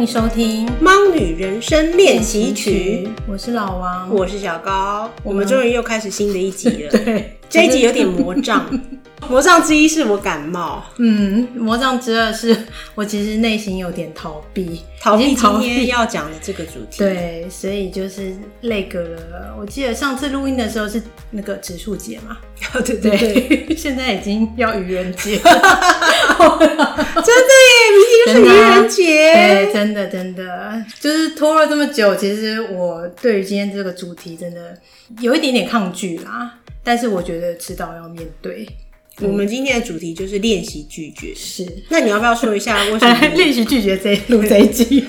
迎收听《猫女人生练习曲》，我是老王，我是小高，我们终于又开始新的一集了。对，这一集有点魔障。魔障之一是我感冒，嗯，魔障之二是我其实内心有点逃避，逃避今天要讲的这个主题。对，所以就是那个了。我记得上次录音的时候是那个植树节嘛，对对对，对，现在已经要愚人节，真的耶，明天就是愚人节，对，真的真的，就是拖了这么久，其实我对于今天这个主题真的有一点点抗拒啦，但是我觉得迟早要面对。我们今天的主题就是练习拒绝。是，那你要不要说一下 为什么练习拒绝这一录这一集？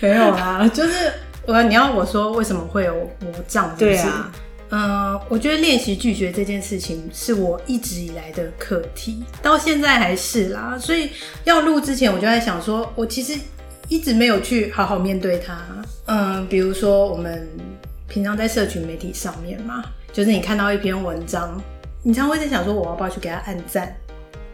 没有啦，就是我你要我说为什么会有魔障？对啊，嗯、呃，我觉得练习拒绝这件事情是我一直以来的课题，到现在还是啦。所以要录之前，我就在想说，我其实一直没有去好好面对它。嗯、呃，比如说我们平常在社群媒体上面嘛。就是你看到一篇文章，你常会在想说，我要不要去给他按赞？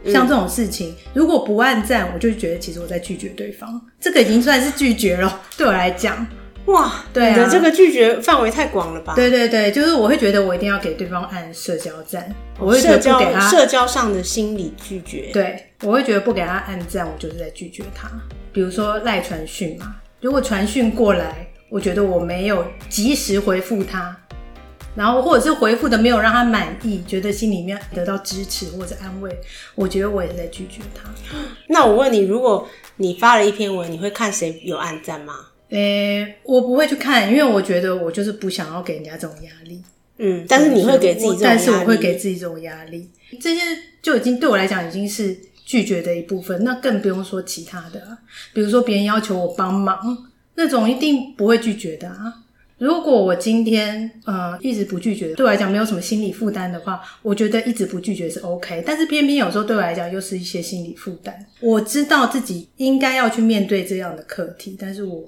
像这种事情，如果不按赞，我就觉得其实我在拒绝对方，这个已经算是拒绝了。对我来讲，哇，对啊，你的这个拒绝范围太广了吧？对对对，就是我会觉得我一定要给对方按社交赞，我会觉得不给他社交上的心理拒绝。对，我会觉得不给他按赞，我就是在拒绝他。比如说赖传讯嘛，如果传讯过来，我觉得我没有及时回复他。然后或者是回复的没有让他满意，觉得心里面得到支持或者安慰，我觉得我也在拒绝他。那我问你，如果你发了一篇文，你会看谁有按赞吗？诶、欸，我不会去看，因为我觉得我就是不想要给人家这种压力。嗯，但是你会给自己这种压力，但是我会给自己这种压力。这些就已经对我来讲已经是拒绝的一部分，那更不用说其他的，比如说别人要求我帮忙，那种一定不会拒绝的啊。如果我今天呃一直不拒绝，对我来讲没有什么心理负担的话，我觉得一直不拒绝是 OK。但是偏偏有时候对我来讲又是一些心理负担。我知道自己应该要去面对这样的课题，但是我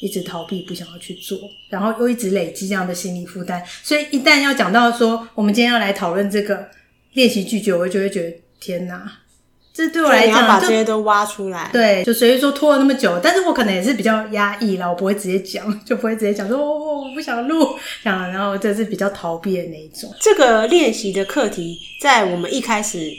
一直逃避，不想要去做，然后又一直累积这样的心理负担。所以一旦要讲到说我们今天要来讨论这个练习拒绝，我就会觉得天哪！这对我来讲，要把这些都挖出来。对，就所以说拖了那么久，但是我可能也是比较压抑啦，我不会直接讲，就不会直接讲说哦，我不想录，这样，然后这是比较逃避的那一种。这个练习的课题，在我们一开始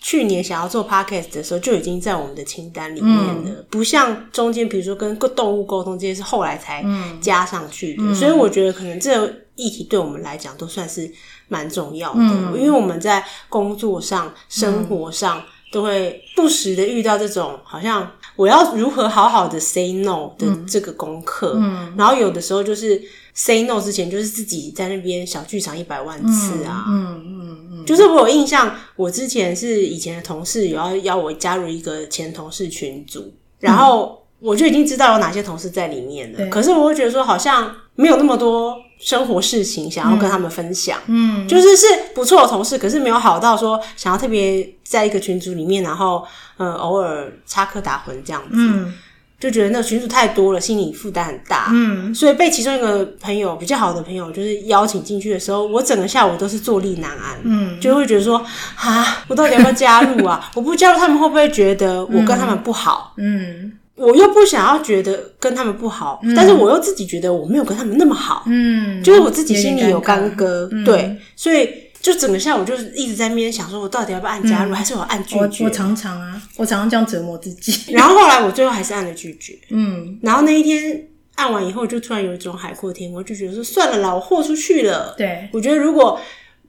去年想要做 podcast 的时候，就已经在我们的清单里面了，嗯、不像中间比如说跟动物沟通这些是后来才加上去的，嗯、所以我觉得可能这个议题对我们来讲都算是蛮重要的，嗯、因为我们在工作上、生活上。嗯都会不时的遇到这种，好像我要如何好好的 say no 的这个功课，嗯，然后有的时候就是 say no 之前，就是自己在那边小剧场一百万次啊，嗯嗯嗯，就是我有印象，我之前是以前的同事有要邀我加入一个前同事群组，然后我就已经知道有哪些同事在里面了，对。可是我会觉得说好像没有那么多。生活事情想要跟他们分享，嗯，就是是不错的同事，可是没有好到说想要特别在一个群组里面，然后嗯偶尔插科打诨这样子，嗯，就觉得那个群组太多了，心理负担很大，嗯，所以被其中一个朋友比较好的朋友就是邀请进去的时候，我整个下午都是坐立难安，嗯，就会觉得说啊，我到底要不要加入啊？我不加入，他们会不会觉得我跟他们不好？嗯。嗯我又不想要觉得跟他们不好，嗯、但是我又自己觉得我没有跟他们那么好，嗯，就是我自己心里有干戈，嗯、对，所以就整个下午就是一直在那边想，说我到底要不要按加入，嗯、还是我按拒绝？我我常常啊，我常常这样折磨自己，然后后来我最后还是按了拒绝，嗯，然后那一天按完以后，就突然有一种海阔天空，就觉得说算了啦，我豁出去了，对，我觉得如果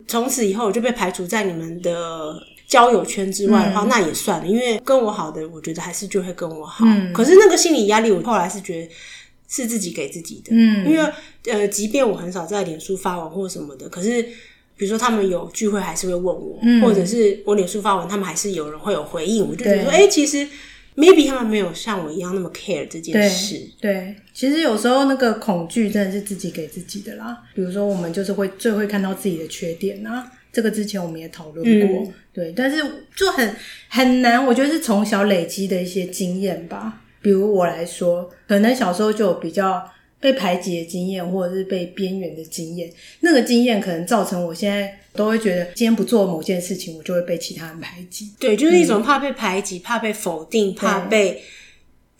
从此以后我就被排除在你们的。交友圈之外的话，嗯、那也算了，因为跟我好的，我觉得还是就会跟我好。嗯、可是那个心理压力，我后来是觉得是自己给自己的。嗯，因为呃，即便我很少在脸书发文或什么的，可是比如说他们有聚会，还是会问我，嗯、或者是我脸书发文，他们还是有人会有回应，我就觉得说，哎、欸，其实 maybe 他们没有像我一样那么 care 这件事。对，对，其实有时候那个恐惧真的是自己给自己的啦。比如说，我们就是会最会看到自己的缺点啊。这个之前我们也讨论过，嗯、对，但是就很很难，我觉得是从小累积的一些经验吧。比如我来说，可能小时候就有比较被排挤的经验，或者是被边缘的经验，那个经验可能造成我现在都会觉得，今天不做某件事情，我就会被其他人排挤。对，就是一种怕被排挤、嗯、怕被否定、怕被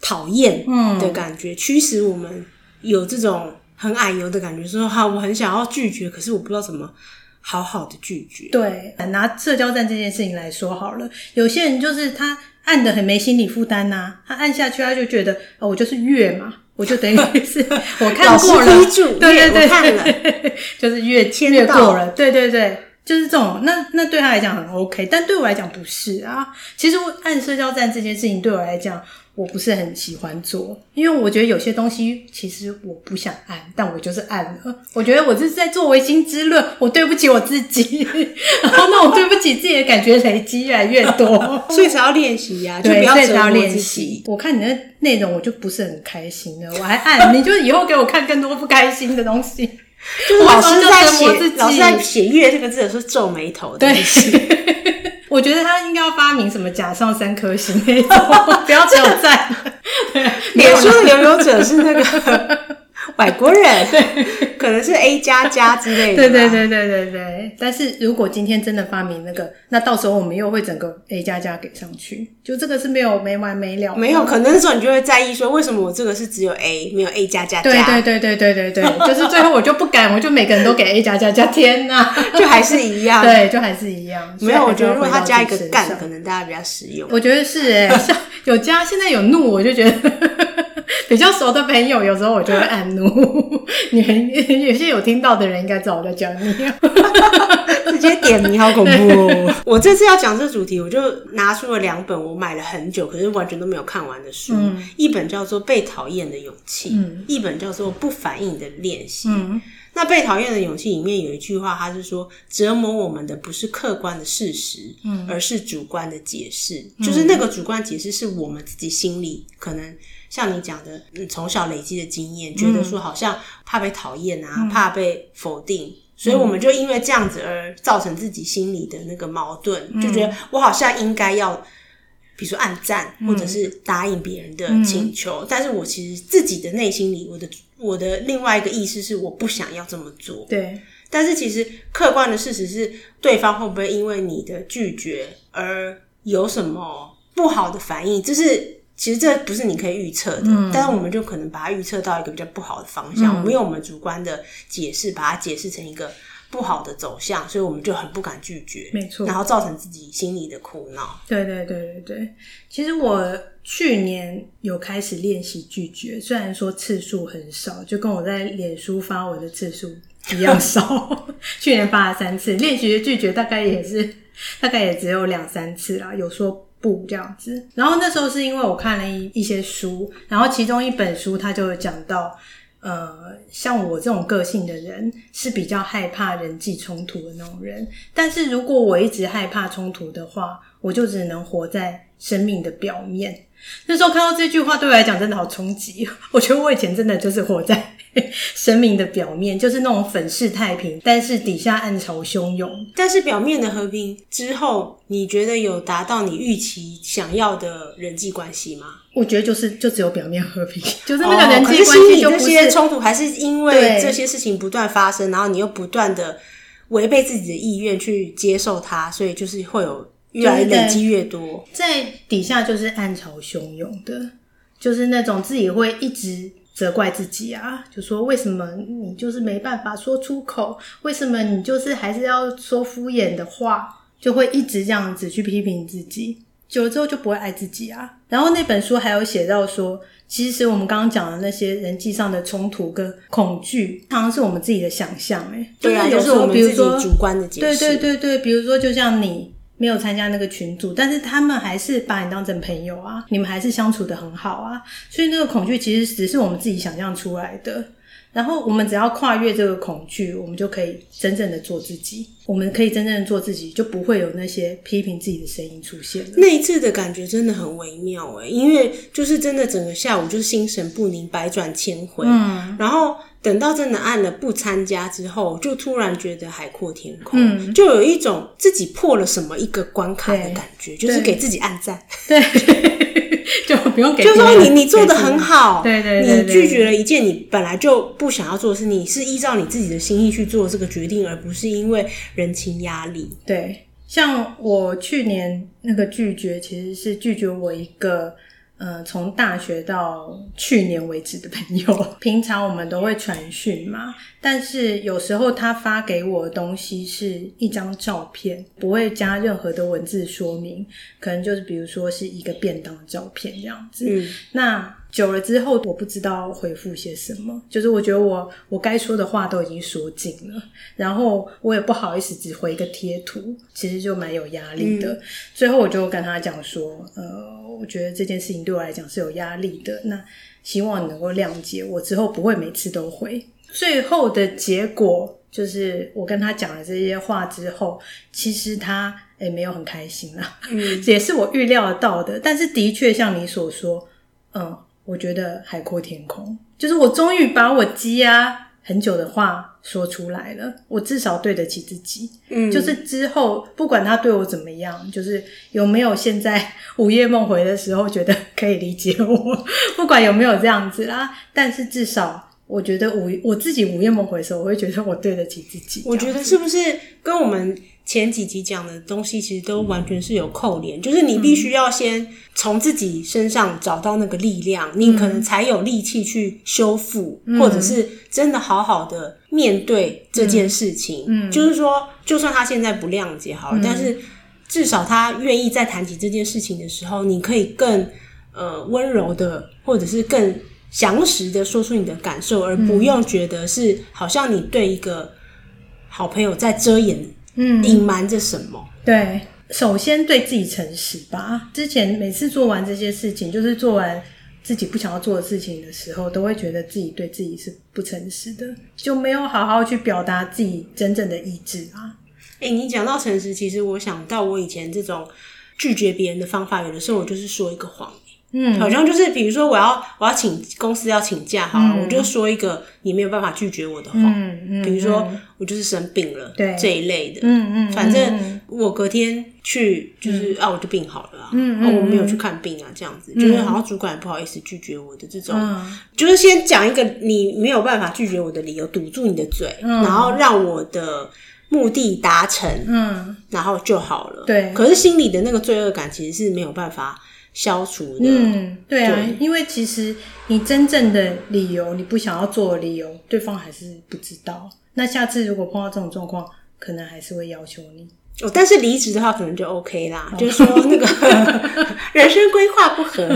讨厌的感觉，驱使我们有这种很矮油的感觉，说哈，我很想要拒绝，可是我不知道怎么好好的拒绝。对，拿社交站这件事情来说好了，有些人就是他按的很没心理负担呐，他按下去他就觉得，哦，我就是越嘛。我就等于是 我看过了，对对对，看了，就是越越过了，对对对，就是这种。那那对他来讲很 OK，但对我来讲不是啊。其实按社交站这件事情对我来讲。我不是很喜欢做，因为我觉得有些东西其实我不想按，但我就是按了。我觉得我这是在做唯心之论，我对不起我自己，然后那种对不起自己的感觉累积越来越多，所以才要练习呀，就不要折磨自己。我看你的内容，我就不是很开心了，我还按，你就以后给我看更多不开心的东西。就是老师在写，老师在写“月”这个字的时候皱眉头的，对。我觉得他应该要发明什么假上三颗星那种，不要只有赞。脸书的留有者是那个外国人，对，可能是 A 加加之类的。对对对对对对。但是如果今天真的发明那个，那到时候我们又会整个 A 加加给上去，就这个是没有没完没了。没有，可能那时候你就会在意说，为什么我这个是只有 A，没有 A 加加加？对对对对对对对，就是最后我就不敢，我就每个人都给 A 加加加。天哪，就还是一样。对，就还是一样。没有，我觉得如果他加一个干，可能大家比较实用。我觉得是哎、欸、像有加，现在有怒，我就觉得。比较熟的朋友，有时候我就会 按怒。你们有些有听到的人应该知道我在讲你，直接点名，好恐怖哦！我这次要讲这主题，我就拿出了两本我买了很久，可是完全都没有看完的书。嗯、一本叫做《被讨厌的勇气》，嗯、一本叫做《不反应的练习》。嗯、那《被讨厌的勇气》里面有一句话，他是说：折磨我们的不是客观的事实，嗯、而是主观的解释。嗯、就是那个主观解释是我们自己心里可能。像你讲的，你从小累积的经验，觉得说好像怕被讨厌啊，嗯、怕被否定，所以我们就因为这样子而造成自己心里的那个矛盾，嗯、就觉得我好像应该要，比如说暗赞，或者是答应别人的请求，嗯、但是我其实自己的内心里，我的我的另外一个意思是我不想要这么做。对，但是其实客观的事实是，对方会不会因为你的拒绝而有什么不好的反应？就是。其实这不是你可以预测的，嗯、但是我们就可能把它预测到一个比较不好的方向。嗯、我们用我们主观的解释，把它解释成一个不好的走向，所以我们就很不敢拒绝，没错，然后造成自己心里的苦恼。对对对对对。其实我去年有开始练习拒绝，虽然说次数很少，就跟我在脸书发文的次数一样少。去年发了三次，练习拒绝大概也是大概也只有两三次啦，有说。不这样子，然后那时候是因为我看了一一些书，然后其中一本书它就有讲到，呃，像我这种个性的人是比较害怕人际冲突的那种人，但是如果我一直害怕冲突的话，我就只能活在生命的表面。那时候看到这句话对我来讲真的好冲击，我觉得我以前真的就是活在。生命的表面就是那种粉饰太平，但是底下暗潮汹涌。但是表面的和平之后，你觉得有达到你预期想要的人际关系吗？我觉得就是就只有表面和平，就是那个人际关系就不是。这些冲突还是因为这些事情不断发生，然后你又不断的违背自己的意愿去接受它，所以就是会有越来累积越多，在底下就是暗潮汹涌的，就是那种自己会一直。责怪自己啊，就说为什么你就是没办法说出口？为什么你就是还是要说敷衍的话？就会一直这样子去批评自己，久了之后就不会爱自己啊。然后那本书还有写到说，其实我们刚刚讲的那些人际上的冲突跟恐惧，常常是我们自己的想象。哎，对啊，就是我们自己主观的解释。对对对对，比如说就像你。没有参加那个群组，但是他们还是把你当成朋友啊，你们还是相处的很好啊，所以那个恐惧其实只是我们自己想象出来的。然后我们只要跨越这个恐惧，我们就可以真正的做自己。我们可以真正的做自己，就不会有那些批评自己的声音出现了。那一次的感觉真的很微妙诶，因为就是真的整个下午就是心神不宁，百转千回。嗯，然后。等到真的按了不参加之后，就突然觉得海阔天空，嗯、就有一种自己破了什么一个关卡的感觉，就是给自己按赞。对，就不不用给。就是说你你做的很好，对对，对，你拒绝了一件你本来就不想要做的事，你是依照你自己的心意去做这个决定，而不是因为人情压力。对，像我去年那个拒绝，其实是拒绝我一个。呃，从大学到去年为止的朋友，平常我们都会传讯嘛，但是有时候他发给我的东西是一张照片，不会加任何的文字说明，可能就是比如说是一个便当的照片这样子。嗯，那。久了之后，我不知道回复些什么，就是我觉得我我该说的话都已经说尽了，然后我也不好意思只回一个贴图，其实就蛮有压力的。嗯。最后我就跟他讲说，呃，我觉得这件事情对我来讲是有压力的，那希望你能够谅解，我之后不会每次都回。最后的结果就是我跟他讲了这些话之后，其实他也没有很开心啦，嗯，也是我预料得到的，但是的确像你所说，嗯。我觉得海阔天空，就是我终于把我积压很久的话说出来了。我至少对得起自己。嗯，就是之后不管他对我怎么样，就是有没有现在 午夜梦回的时候觉得可以理解我，不管有没有这样子啦，但是至少。我觉得午我自己午夜梦回的时候，我会觉得我对得起自己。我觉得是不是跟我们前几集讲的东西，其实都完全是有扣连？就是你必须要先从自己身上找到那个力量，嗯、你可能才有力气去修复、嗯，或者是真的好好的面对这件事情。嗯，就是说，就算他现在不谅解好了，嗯、但是至少他愿意在谈起这件事情的时候，你可以更呃温柔的，或者是更。详实的说出你的感受，而不用觉得是好像你对一个好朋友在遮掩、嗯，隐瞒着什么。对，首先对自己诚实吧。之前每次做完这些事情，就是做完自己不想要做的事情的时候，都会觉得自己对自己是不诚实的，就没有好好去表达自己真正的意志啊。诶、欸，你讲到诚实，其实我想到我以前这种拒绝别人的方法，有的时候我就是说一个谎。嗯，好像就是比如说我要我要请公司要请假，好了，嗯，我就说一个你没有办法拒绝我的话，嗯嗯，比如说我就是生病了，对这一类的，嗯嗯，反正我隔天去就是，嗯，啊，我就病好了，嗯嗯，我没有去看病啊，这样子，嗯，就是好像主管也不好意思拒绝我的这种，嗯，就是先讲一个你没有办法拒绝我的理由，堵住你的嘴，嗯，然后让我的目的达成，嗯，然后就好了，对，可是心里的那个罪恶感其实是没有办法。消除的，嗯，对啊对，因为其实你真正的理由，你不想要做的理由，对方还是不知道。那下次如果碰到这种状况，可能还是会要求你。哦，但是离职的话，可能就 OK 啦，哦、就是说那个人生规划不合，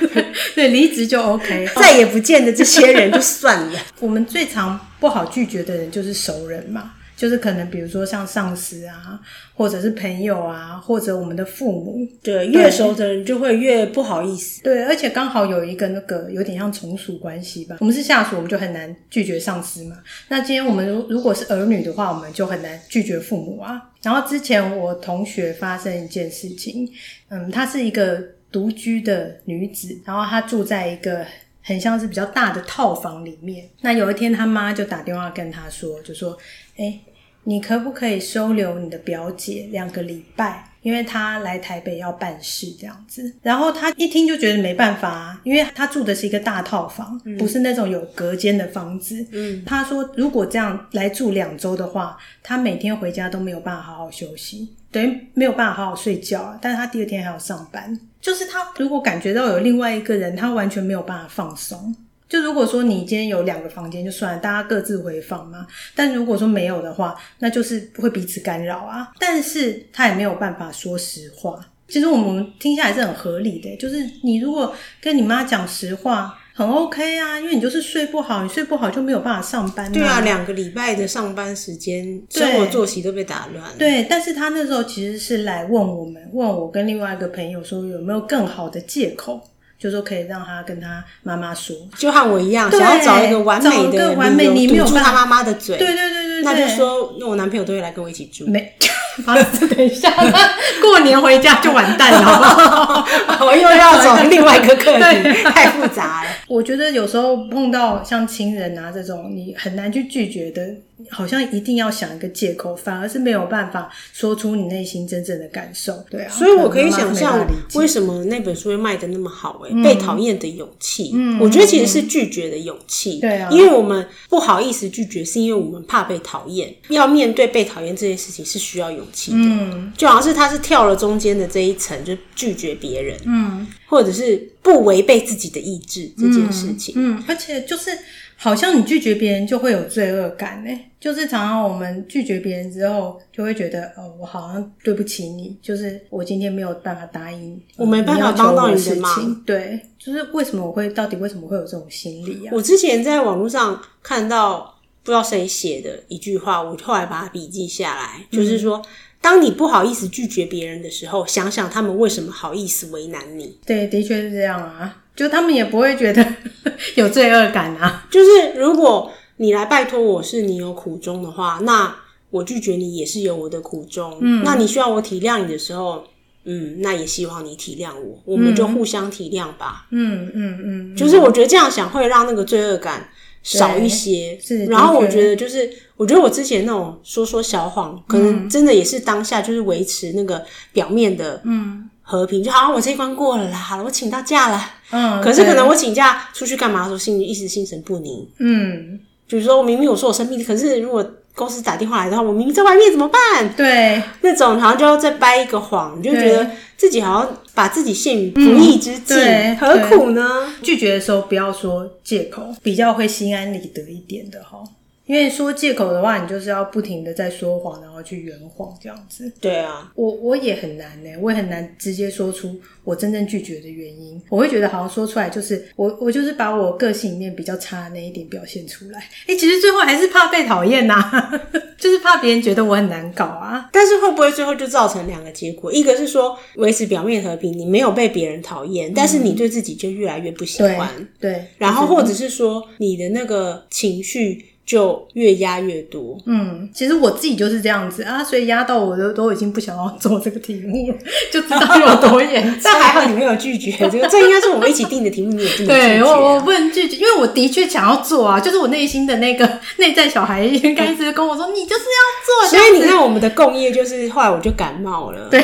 对，离职就 OK，再也不见的这些人就算了。我们最常不好拒绝的人就是熟人嘛。就是可能，比如说像上司啊，或者是朋友啊，或者我们的父母，对，越熟的人就会越不好意思。对，而且刚好有一个那个有点像从属关系吧。我们是下属，我们就很难拒绝上司嘛。那今天我们如如果是儿女的话，我们就很难拒绝父母啊。然后之前我同学发生一件事情，嗯，她是一个独居的女子，然后她住在一个很像是比较大的套房里面。那有一天，他妈就打电话跟他说，就说。哎，你可不可以收留你的表姐两个礼拜？因为她来台北要办事，这样子。然后他一听就觉得没办法啊，因为她住的是一个大套房，嗯、不是那种有隔间的房子。嗯，他说如果这样来住两周的话，他每天回家都没有办法好好休息，等于没有办法好好睡觉。但是他第二天还要上班，就是他如果感觉到有另外一个人，他完全没有办法放松。就如果说你今天有两个房间就算了，大家各自回房嘛。但如果说没有的话，那就是会彼此干扰啊。但是他也没有办法说实话。其实我们听下来是很合理的，就是你如果跟你妈讲实话，很 OK 啊，因为你就是睡不好，你睡不好就没有办法上班。对啊，两个礼拜的上班时间，生活作息都被打乱。对，但是他那时候其实是来问我们，问我跟另外一个朋友说有没有更好的借口。就说可以让他跟他妈妈说，就和我一样，想要找一个完美的完美，你没有堵住他妈妈的嘴。对对对对，对，那就说，那我男朋友都会来跟我一起住。没，房子等一下，过年回家就完蛋了。我又要走另外一个课题，太复杂了。我觉得有时候碰到像亲人啊这种你很难去拒绝的好像一定要想一个借口，反而是没有办法说出你内心真正的感受。对啊，所以我可以想象为什么那本书会卖的那么好，欸。哎、嗯，被讨厌的勇气，嗯，我觉得其实是拒绝的勇气。对啊，因为我们不好意思拒绝，是因为我们怕被讨厌。要面对被讨厌这件事情是需要勇气的。嗯，就好像是他是跳了中间的这一层，就拒绝别人。嗯，或者是不违背自己的意志这件事情。嗯，嗯，而且就是。好像你拒绝别人就会有罪恶感呢，就是常常我们拒绝别人之后，就会觉得哦，我好像对不起你，就是我今天没有办法答应，我没办法帮到你的事情。对，就是为什么我会到底为什么会有这种心理啊？我之前在网络上看到不知道谁写的一句话，我后来把它笔记下来，就是说，当你不好意思拒绝别人的时候，想想他们为什么好意思为难你。对，的确是这样啊。就他们也不会觉得 有罪恶感啊。就是如果你来拜托我是你有苦衷的话，那我拒绝你也是有我的苦衷。嗯，那你需要我体谅你的时候，嗯，那也希望你体谅我，我们就互相体谅吧。嗯嗯嗯，就是我觉得这样想会让那个罪恶感少一些。是，然后我觉得就是，我觉得我之前那种说说小谎，可能真的也是当下就是维持那个表面的，嗯。和平就好像，我这一关过了啦，好了，我请到假了。嗯，可是可能我请假出去干嘛的时候，心里一时心神不宁。嗯，比如说我明明我说我生病，可是如果公司打电话来的话，我明明在外面怎么办？对，那种好像就要再掰一个谎，你就觉得自己好像把自己陷于不义之境，嗯，何苦呢？拒绝的时候不要说借口，比较会心安理得一点的齁。因为说借口的话，你就是要不停的在说谎，然后去圆谎这样子。对啊，我我也很难呢，我也很难直接说出我真正拒绝的原因。我会觉得好像说出来就是我我就是把我个性里面比较差的那一点表现出来。诶，其实最后还是怕被讨厌呐，就是怕别人觉得我很难搞啊。但是会不会最后就造成两个结果？一个是说维持表面和平，你没有被别人讨厌，嗯，但是你对自己就越来越不喜欢。对，对，然后或者是说你的那个情绪。就越压越多。嗯，其实我自己就是这样子啊，所以压到我都都已经不想要做这个题目了，就知道有多严重。但还好你没有拒绝这个，这应该是我们一起定的题目，你也定的、啊。对，我我不能拒绝，因为我的确想要做啊，就是我内心的那个 内在小孩应该一直跟我说，你就是要做。所以你看，我们的共业就是后来我就感冒了，对，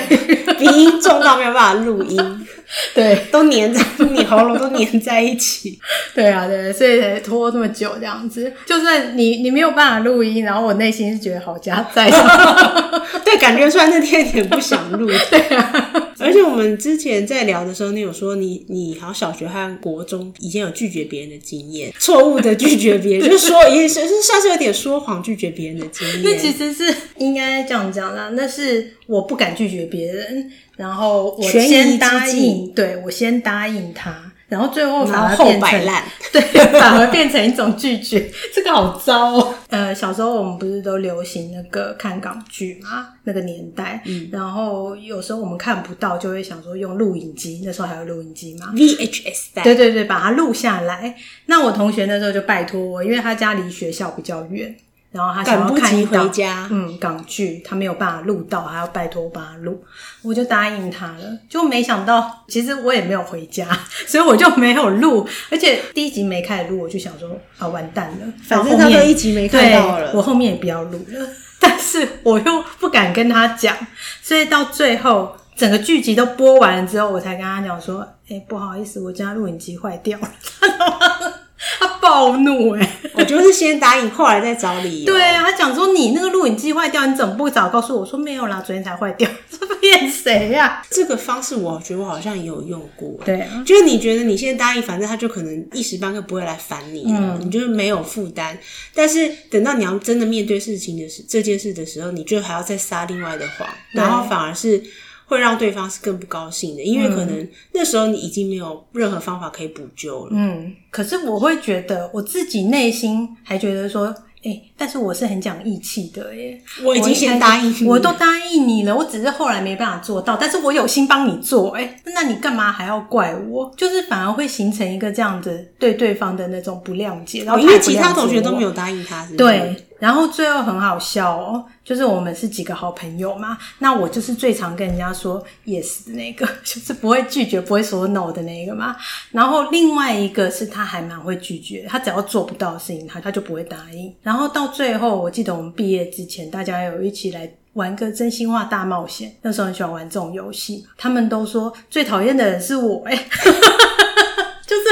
鼻音重到没有办法录音，对，都黏在你喉咙都黏在一起。对啊，对，所以才拖这么久这样子，就算。你你没有办法录音，然后我内心是觉得好家在，对，感觉出来那天有点不想录，对啊。而且我们之前在聊的时候，你有说你你好像小学和国中以前有拒绝别人的经验，错误的拒绝别人，就是说也是是算是有点说谎拒绝别人的经验。那其实是应该这样讲啦，那是我不敢拒绝别人，然后我先答应，对，我先答应他。然后最后反而变成 对，反而变成一种拒绝，这个好糟哦。呃，小时候我们不是都流行那个看港剧嘛？那个年代，嗯，然后有时候我们看不到，就会想说用录影机，那时候还有录影机嘛？VHS 带。对对对，把它录下来。那我同学那时候就拜托我，因为他家离学校比较远。然后他想要看一回家，嗯，港剧他没有办法录到，还要拜托我帮他录，我就答应他了。就没想到，其实我也没有回家，所以我就没有录。而且第一集没开始录，我就想说啊，完蛋了，反正他都一集没看到了，我后面也不要录了。但是我又不敢跟他讲，所以到最后整个剧集都播完了之后，我才跟他讲说，哎、欸，不好意思，我家录影机坏掉了。他暴怒哎、欸！我就是先答应，后来再找理由。对啊，他讲说，你那个录影机坏掉，你怎么不早告诉我？我说没有啦，昨天才坏掉。这骗谁呀？这个方式我觉得我好像也有用过。对啊，就是你觉得你现在答应，反正他就可能一时半刻不会来烦你了，嗯、你就是没有负担。但是等到你要真的面对事情的时这件事的时候，你就还要再撒另外的谎，然后反而是。会让对方是更不高兴的，因为可能那时候你已经没有任何方法可以补救了。嗯，可是我会觉得我自己内心还觉得说，哎、欸，但是我是很讲义气的耶，我已经先答应你，我都答应你了，我只是后来没办法做到，但是我有心帮你做，哎，那你干嘛还要怪我？就是反而会形成一个这样子对对方的那种不谅解，然后、哦、因为其他同学都没有答应他是不是，对。然后最后很好笑哦，就是我们是几个好朋友嘛，那我就是最常跟人家说 yes 的那个，就是不会拒绝、不会说 no 的那个嘛。然后另外一个是他还蛮会拒绝，他只要做不到的事情，他他就不会答应。然后到最后，我记得我们毕业之前，大家有一起来玩个真心话大冒险，那时候很喜欢玩这种游戏，他们都说最讨厌的人是我哎。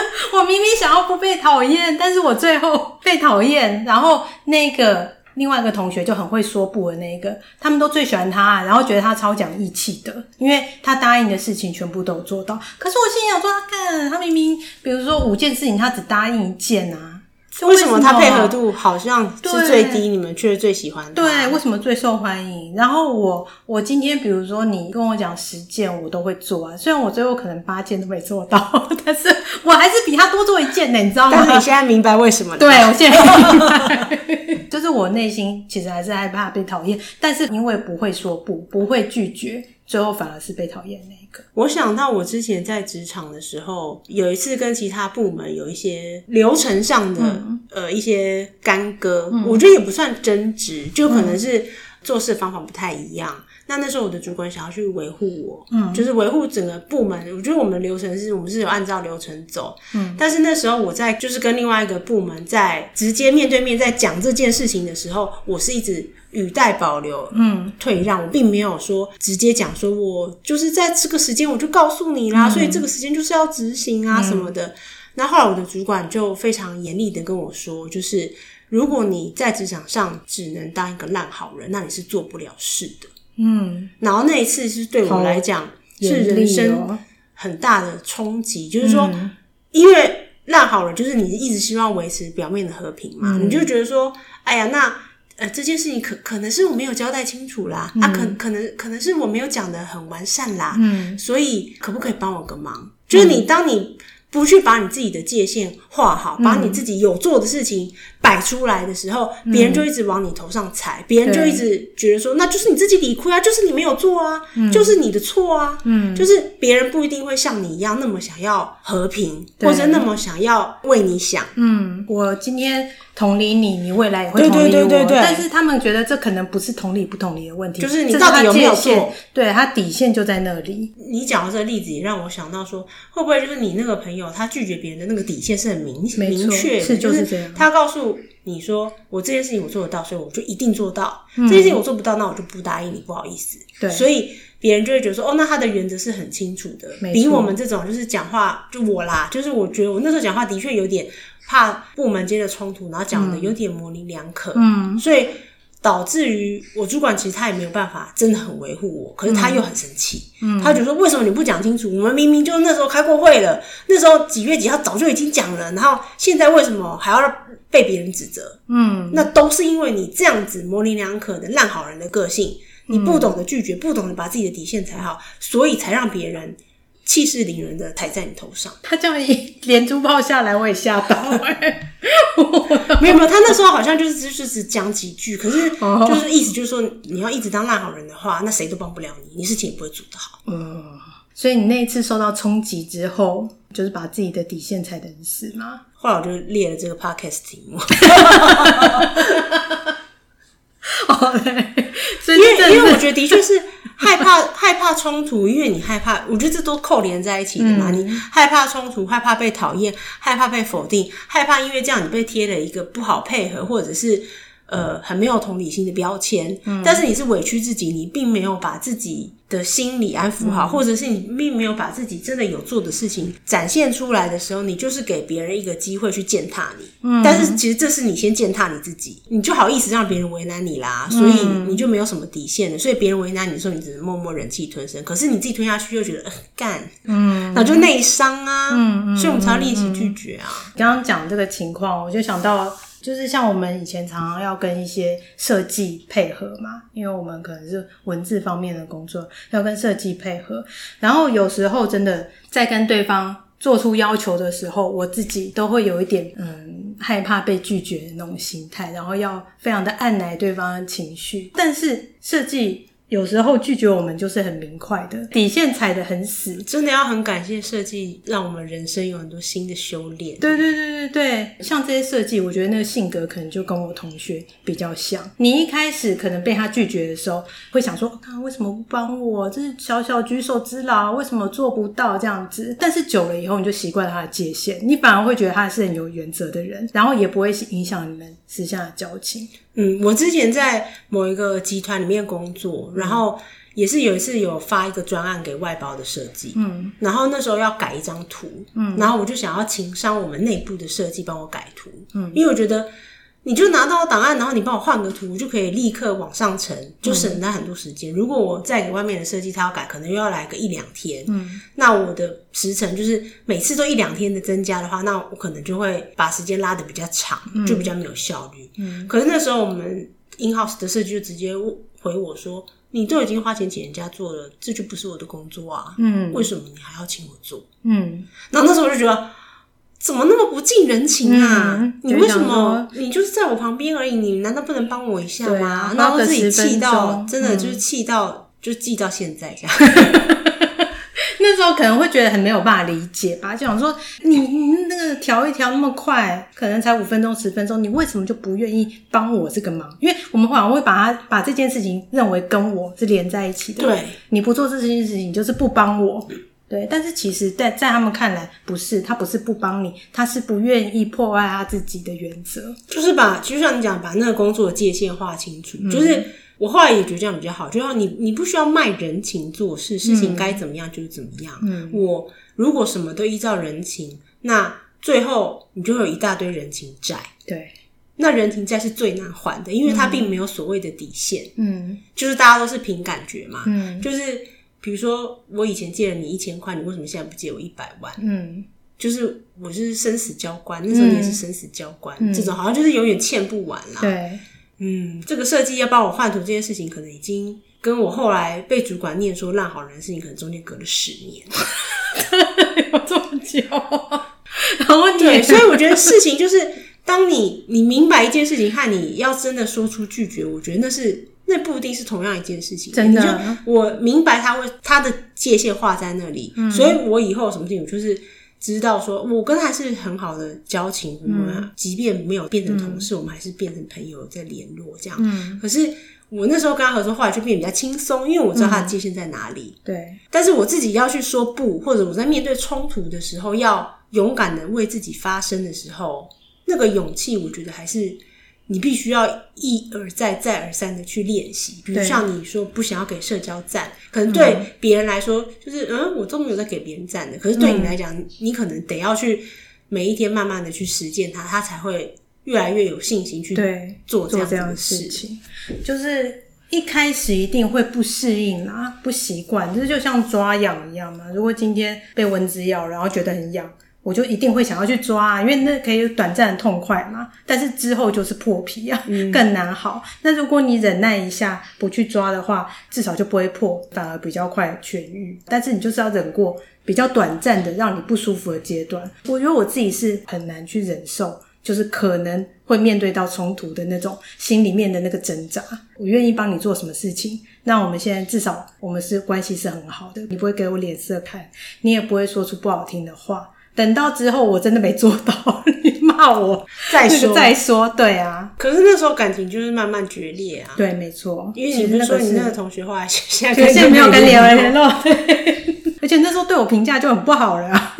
我明明想要不被讨厌，但是我最后被讨厌。然后那个 另外一个同学就很会说不的那个，他们都最喜欢他，然后觉得他超讲义气的，因为他答应的事情全部都有做到。可是我心想说，他干，他明明比如说五件事情，他只答应一件啊。为什么他配合度好像是最低，你们却最喜欢他？对，为什么最受欢迎？然后我我今天比如说你跟我讲十件，我都会做啊。虽然我最后可能八件都没做到，但是我还是比他多做一件呢，你知道吗？但是你现在明白为什么了？对，我现在明白，就是我内心其实还是害怕被讨厌，但是因为不会说不，不会拒绝。最后反而是被讨厌那个。我想到我之前在职场的时候，有一次跟其他部门有一些流程上的、嗯、呃一些干戈，嗯、我觉得也不算争执，就可能是做事方法不太一样。嗯、那那时候我的主管想要去维护我，嗯，就是维护整个部门。我觉得我们的流程是我们是有按照流程走，嗯，但是那时候我在就是跟另外一个部门在直接面对面在讲这件事情的时候，我是一直。语带保留，嗯，退让，我并没有说直接讲说，我就是在这个时间我就告诉你啦，嗯、所以这个时间就是要执行啊什么的。嗯、那后来我的主管就非常严厉的跟我说，就是如果你在职场上只能当一个烂好人，那你是做不了事的。嗯，然后那一次是对我来讲是人生很大的冲击，哦、就是说，嗯、因为烂好人就是你一直希望维持表面的和平嘛，嗯、你就觉得说，哎呀，那。呃，这件事情可可能是我没有交代清楚啦，嗯、啊，可可能可能是我没有讲的很完善啦，嗯，所以可不可以帮我个忙？就是你当你。不去把你自己的界限画好，把你自己有做的事情摆出来的时候，别、嗯、人就一直往你头上踩，别、嗯、人就一直觉得说，那就是你自己理亏啊，就是你没有做啊，嗯、就是你的错啊，嗯，就是别人不一定会像你一样那么想要和平，或者那么想要为你想。嗯，我今天同理你，你未来也会同理我，对对对对对，但是他们觉得这可能不是同理不同理的问题，就是你到底有没有做？对，他底线就在那里。你讲的这个例子也让我想到说，会不会就是你那个朋友？他拒绝别人的那个底线是很明明确的，是就是这样。他告诉你说：“我这件事情我做得到，所以我就一定做到；嗯、这件事情我做不到，那我就不答应你，不好意思。”对，所以别人就会觉得说：“哦，那他的原则是很清楚的，比我们这种就是讲话就我啦，就是我觉得我那时候讲话的确有点怕部门间的冲突，然后讲的有点模棱两可。”嗯，所以。导致于我主管其实他也没有办法真的很维护我，可是他又很生气，嗯，他就说，为什么你不讲清楚？我们明明就那时候开过会了，那时候几月几号早就已经讲了，然后现在为什么还要被别人指责？嗯，那都是因为你这样子模棱两可的烂好人的个性，你不懂得拒绝，不懂得把自己的底线踩好，所以才让别人。气势凌人的抬在你头上，他这样一连珠炮下来，我也吓到 哎！没有没有，他那时候好像就是就是只讲几句，可是就是意思就是说，你要一直当烂好人的话，那谁都帮不了你，你事情也不会做得好。嗯，所以你那一次受到冲击之后，就是把自己的底线踩得很死吗？后来我就列了这个 podcast 题目。哦，对，因为因为我觉得的确是。害怕害怕冲突，因为你害怕，我觉得这都扣连在一起的嘛。嗯、你害怕冲突，害怕被讨厌，害怕被否定，害怕因为这样你被贴了一个不好配合，或者是。呃，很没有同理心的标签，嗯，但是你是委屈自己，你并没有把自己的心理安抚好，嗯、或者是你并没有把自己真的有做的事情展现出来的时候，你就是给别人一个机会去践踏你。嗯，但是其实这是你先践踏你自己，你就好意思让别人为难你啦，所以你就没有什么底线了。所以别人为难你的时候，你只能默默忍气吞声。可是你自己吞下去，又觉得干，嗯，那就内伤啊，嗯嗯，所以我们才要练习拒绝啊。刚刚讲这个情况，我就想到。就是像我们以前常常要跟一些设计配合嘛，因为我们可能是文字方面的工作，要跟设计配合。然后有时候真的在跟对方做出要求的时候，我自己都会有一点嗯害怕被拒绝的那种心态，然后要非常的按耐对方的情绪。但是设计有时候拒绝我们就是很明快的，底线踩得很死。真的要很感谢设计，让我们人生有很多新的修炼。对对对对对，像这些设计，我觉得那个性格可能就跟我同学比较像。你一开始可能被他拒绝的时候，会想说：“他、啊、为什么不帮我？这是小小举手之劳，为什么做不到这样子？”但是久了以后，你就习惯了他的界限，你反而会觉得他是很有原则的人，然后也不会影响你们私下的交情。嗯，我之前在某一个集团里面工作，然后也是有一次有发一个专案给外包的设计，嗯，然后那时候要改一张图，嗯，然后我就想要请上我们内部的设计帮我改图，嗯，因为我觉得。你就拿到档案，然后你帮我换个图，就可以立刻往上呈，就省了很多时间。嗯、如果我再给外面的设计他要改，可能又要来个一两天。嗯，那我的时程就是每次都一两天的增加的话，那我可能就会把时间拉的比较长，就比较没有效率。嗯，可是那时候我们 in house 的设计就直接回我说：“你都已经花钱请人家做了，这就不是我的工作啊。嗯，为什么你还要请我做？嗯，然后那时候我就觉得。怎么那么不近人情啊？嗯、你为什么？你就是在我旁边而已，你难道不能帮我一下吗？啊、然后自己气到，真的就是气到，嗯、就记到现在这样。那时候可能会觉得很没有办法理解吧，就想说你你那个调一调那么快，可能才五分钟十分钟，你为什么就不愿意帮我这个忙？因为我们好像会把它把这件事情认为跟我是连在一起的。对，你不做这件事情，就是不帮我。对，但是其实在，在在他们看来，不是他不是不帮你，他是不愿意破坏他自己的原则，就是把，就像你讲，把那个工作的界限划清楚。嗯、就是我后来也觉得这样比较好，就像你，你不需要卖人情做事，事情该怎么样就是怎么样。嗯，我如果什么都依照人情，那最后你就会有一大堆人情债。对，那人情债是最难还的，因为它并没有所谓的底线。嗯，就是大家都是凭感觉嘛。嗯，就是。比如说，我以前借了你一千块，你为什么现在不借我一百万？嗯，就是我就是生死交关，那时候你也是生死交关，嗯、这种好像就是永远欠不完啦。对，嗯，这个设计要帮我换图这件事情，可能已经跟我后来被主管念说烂好人的事情，可能中间隔了十年，有这么久？然后对，所以我觉得事情就是，当你你明白一件事情，和你要真的说出拒绝，我觉得那是。那不一定是同样一件事情，真的。就我明白他会他的界限画在那里，嗯、所以我以后什么事情，我就是知道说，我跟他是很好的交情，我们、嗯、即便没有变成同事，嗯、我们还是变成朋友在联络这样。嗯、可是我那时候跟他合作，后来就变得比较轻松，因为我知道他的界限在哪里。嗯、对。但是我自己要去说不，或者我在面对冲突的时候，要勇敢的为自己发声的时候，那个勇气，我觉得还是。你必须要一而再、再而三的去练习，比如像你说不想要给社交赞，可能对别人来说就是嗯，我都没有在给别人赞的。可是对你来讲，嗯、你可能得要去每一天慢慢的去实践它，它才会越来越有信心去做这样这样的事情。就是一开始一定会不适应啊，不习惯，就是就像抓痒一样嘛。如果今天被蚊子咬，然后觉得很痒。我就一定会想要去抓，啊因为那可以短暂的痛快嘛。但是之后就是破皮啊，嗯、更难好。那如果你忍耐一下不去抓的话，至少就不会破，反而比较快痊愈。但是你就是要忍过比较短暂的让你不舒服的阶段。我觉得我自己是很难去忍受，就是可能会面对到冲突的那种心里面的那个挣扎。我愿意帮你做什么事情，那我们现在至少我们是关系是很好的，你不会给我脸色看，你也不会说出不好听的话。等到之后我真的没做到，你骂我再说再说，对啊。可是那时候感情就是慢慢决裂啊。对，没错。因为你不是说你那个同学后来 现在现在没有跟别人联络，对。而且那时候对我评价就很不好了啊。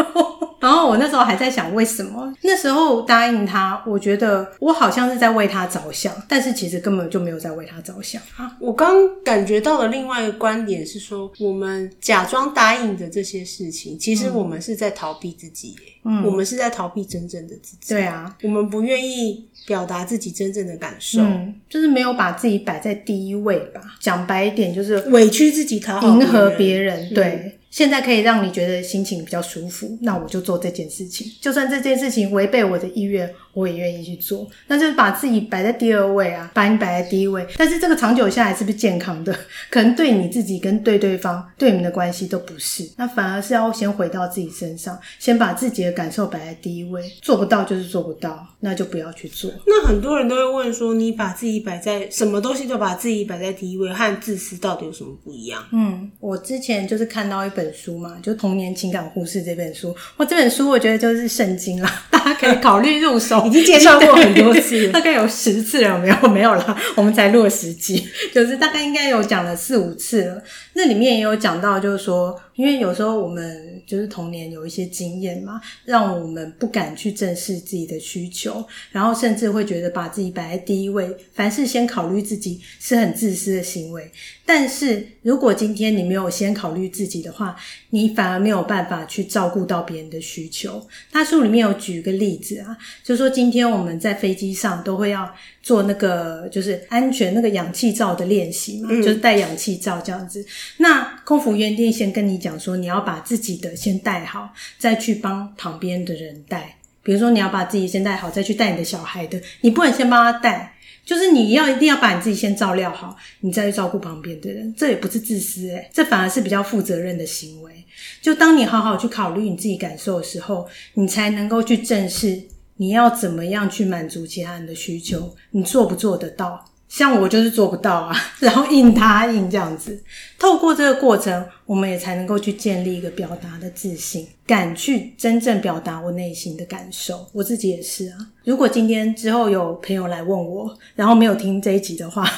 然后我那时候还在想，为什么那时候答应他？我觉得我好像是在为他着想，但是其实根本就没有在为他着想啊。我刚感觉到的另外一个观点是说，我们假装答应的这些事情，其实我们是在逃避自己。嗯，我们是在逃避真正的自己。对啊，我们不愿意表达自己真正的感受，嗯，就是没有把自己摆在第一位吧。讲白一点，就是委屈自己，讨好迎合别人。对。现在可以让你觉得心情比较舒服，那我就做这件事情。就算这件事情违背我的意愿，我也愿意去做。那就是把自己摆在第二位啊，把你摆在第一位。但是这个长久下来是不是健康的？可能对你自己跟对对方、对你们的关系都不是。那反而是要先回到自己身上，先把自己的感受摆在第一位。做不到就是做不到，那就不要去做。那很多人都会问说，你把自己摆在什么东西都把自己摆在第一位，和自私到底有什么不一样？嗯，我之前就是看到一本书嘛，就《童年情感护士》这本书。我这本书我觉得就是圣经啦，大家可以考虑入手。已经介绍过很多次，大概有十次了，没有没有了，我们才录了十集，就是大概应该有讲了四五次了。那里面也有讲到，就是说，因为有时候我们就是童年有一些经验嘛，让我们不敢去正视自己的需求，然后甚至会觉得把自己摆在第一位，凡事先考虑自己是很自私的行为。但是如果今天你没有先考虑自己的话，你反而没有办法去照顾到别人的需求。他书里面有举一个例子啊，就说今天我们在飞机上都会要做那个就是安全那个氧气罩的练习嘛，嗯、就是戴氧气罩这样子。那空服员一定先跟你讲说，你要把自己的先带好，再去帮旁边的人带。比如说你要把自己先带好，再去带你的小孩的，你不能先帮他带。就是你要一定要把你自己先照料好，你再去照顾旁边的人，这也不是自私诶，这反而是比较负责任的行为。就当你好好去考虑你自己感受的时候，你才能够去正视你要怎么样去满足其他人的需求，你做不做得到？像我就是做不到啊，然后硬答应这样子。透过这个过程，我们也才能够去建立一个表达的自信，敢去真正表达我内心的感受。我自己也是啊。如果今天之后有朋友来问我，然后没有听这一集的话，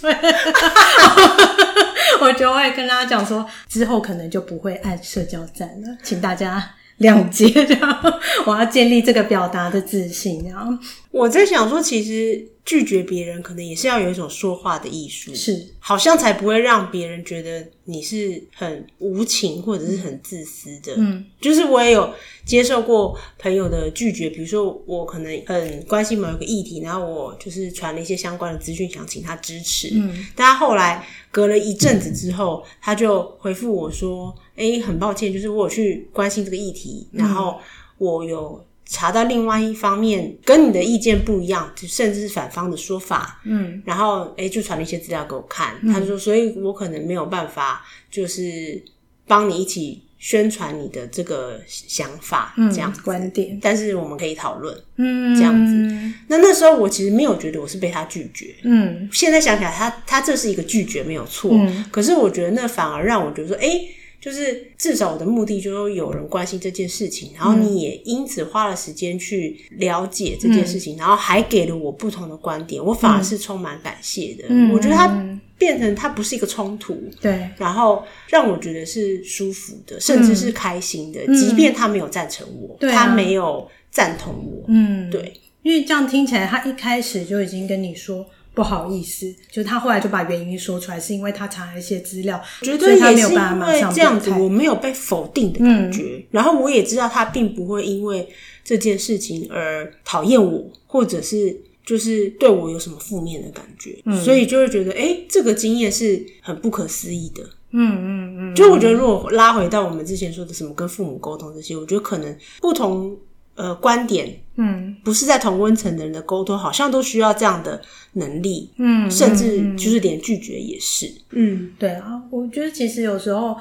对，我就会跟大家讲说，之后可能就不会按社交站了，请大家。谅解，然后我要建立这个表达的自信。然后我在想说，其实拒绝别人可能也是要有一种说话的艺术，是好像才不会让别人觉得你是很无情或者是很自私的。嗯，就是我也有接受过朋友的拒绝，比如说我可能很关心某一个议题，然后我就是传了一些相关的资讯，想请他支持。嗯，但他后来隔了一阵子之后，他就回复我说。哎、欸，很抱歉，就是我有去关心这个议题，然后我有查到另外一方面跟你的意见不一样，就甚至是反方的说法，嗯，然后诶、欸，就传了一些资料给我看，嗯、他就说，所以我可能没有办法，就是帮你一起宣传你的这个想法，这样观点，但是我们可以讨论，嗯，这样子。那那时候我其实没有觉得我是被他拒绝，嗯，现在想起来他，他他这是一个拒绝没有错，嗯，可是我觉得那反而让我觉得说，哎、欸。就是至少我的目的就是有人关心这件事情，然后你也因此花了时间去了解这件事情，嗯、然后还给了我不同的观点，我反而是充满感谢的。嗯、我觉得它变成它不是一个冲突，对，然后让我觉得是舒服的，甚至是开心的，嗯、即便他没有赞成我，嗯、他没有赞同我，嗯，对，因为这样听起来，他一开始就已经跟你说。不好意思，就是他后来就把原因说出来，是因为他查了一些资料，绝对也是因为这样子，我没有被否定的感觉。嗯、然后我也知道他并不会因为这件事情而讨厌我，或者是就是对我有什么负面的感觉。嗯、所以就会觉得，哎、欸，这个经验是很不可思议的。嗯嗯嗯，就我觉得，如果拉回到我们之前说的什么跟父母沟通这些，我觉得可能不同。呃，观点，嗯，不是在同温层的人的沟通，好像都需要这样的能力，嗯，甚至就是连拒绝也是，嗯，对啊，我觉得其实有时候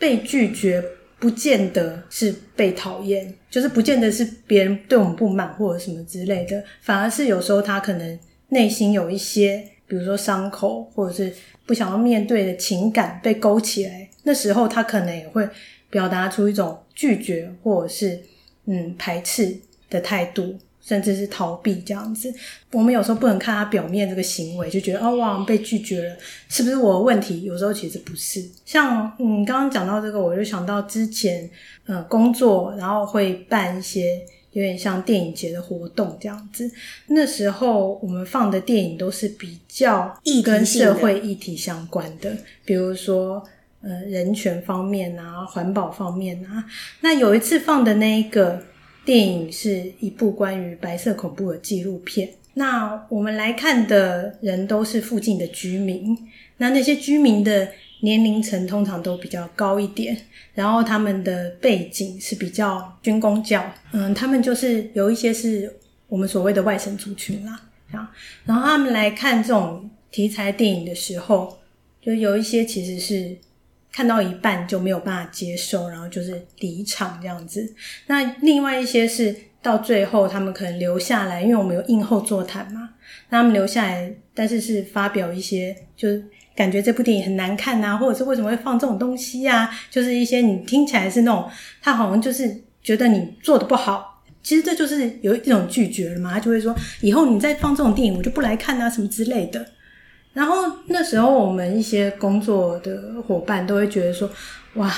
被拒绝不见得是被讨厌，就是不见得是别人对我们不满或者什么之类的，反而是有时候他可能内心有一些，比如说伤口，或者是不想要面对的情感被勾起来，那时候他可能也会表达出一种拒绝，或者是。嗯，排斥的态度，甚至是逃避这样子。我们有时候不能看他表面这个行为，就觉得哦，哇，被拒绝了，是不是我的问题？有时候其实不是。像嗯，刚刚讲到这个，我就想到之前呃工作，然后会办一些有点像电影节的活动这样子。那时候我们放的电影都是比较跟社会议题相关的，比如说。呃，人权方面啊，环保方面啊，那有一次放的那一个电影是一部关于白色恐怖的纪录片。那我们来看的人都是附近的居民，那那些居民的年龄层通常都比较高一点，然后他们的背景是比较军工教，嗯，他们就是有一些是我们所谓的外省族群啦，啊，然后他们来看这种题材电影的时候，就有一些其实是看到一半就没有办法接受，然后就是离场这样子。那另外一些是到最后他们可能留下来，因为我们有映后座谈嘛，那他们留下来，但是是发表一些就是感觉这部电影很难看啊，或者是为什么会放这种东西啊，就是一些你听起来是那种他好像就是觉得你做的不好。其实这就是有一种拒绝了嘛，他就会说以后你再放这种电影，我就不来看啊，什么之类的。然后那时候我们一些工作的伙伴都会觉得说，哇，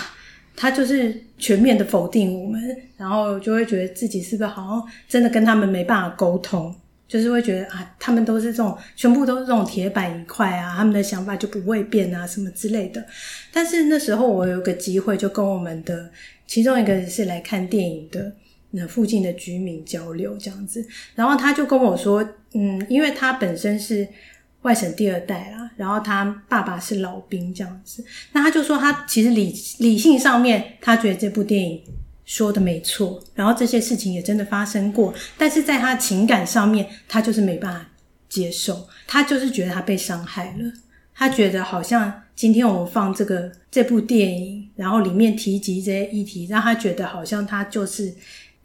他就是全面的否定我们，然后就会觉得自己是不是好像真的跟他们没办法沟通，就是会觉得啊，他们都是这种全部都是这种铁板一块啊，他们的想法就不会变啊，什么之类的。但是那时候我有个机会，就跟我们的其中一个是来看电影的。那附近的居民交流这样子，然后他就跟我说，嗯，因为他本身是外省第二代啦，然后他爸爸是老兵这样子，那他就说他其实理理性上面，他觉得这部电影说的没错，然后这些事情也真的发生过，但是在他情感上面，他就是没办法接受，他就是觉得他被伤害了，他觉得好像今天我们放这个这部电影，然后里面提及这些议题，让他觉得好像他就是。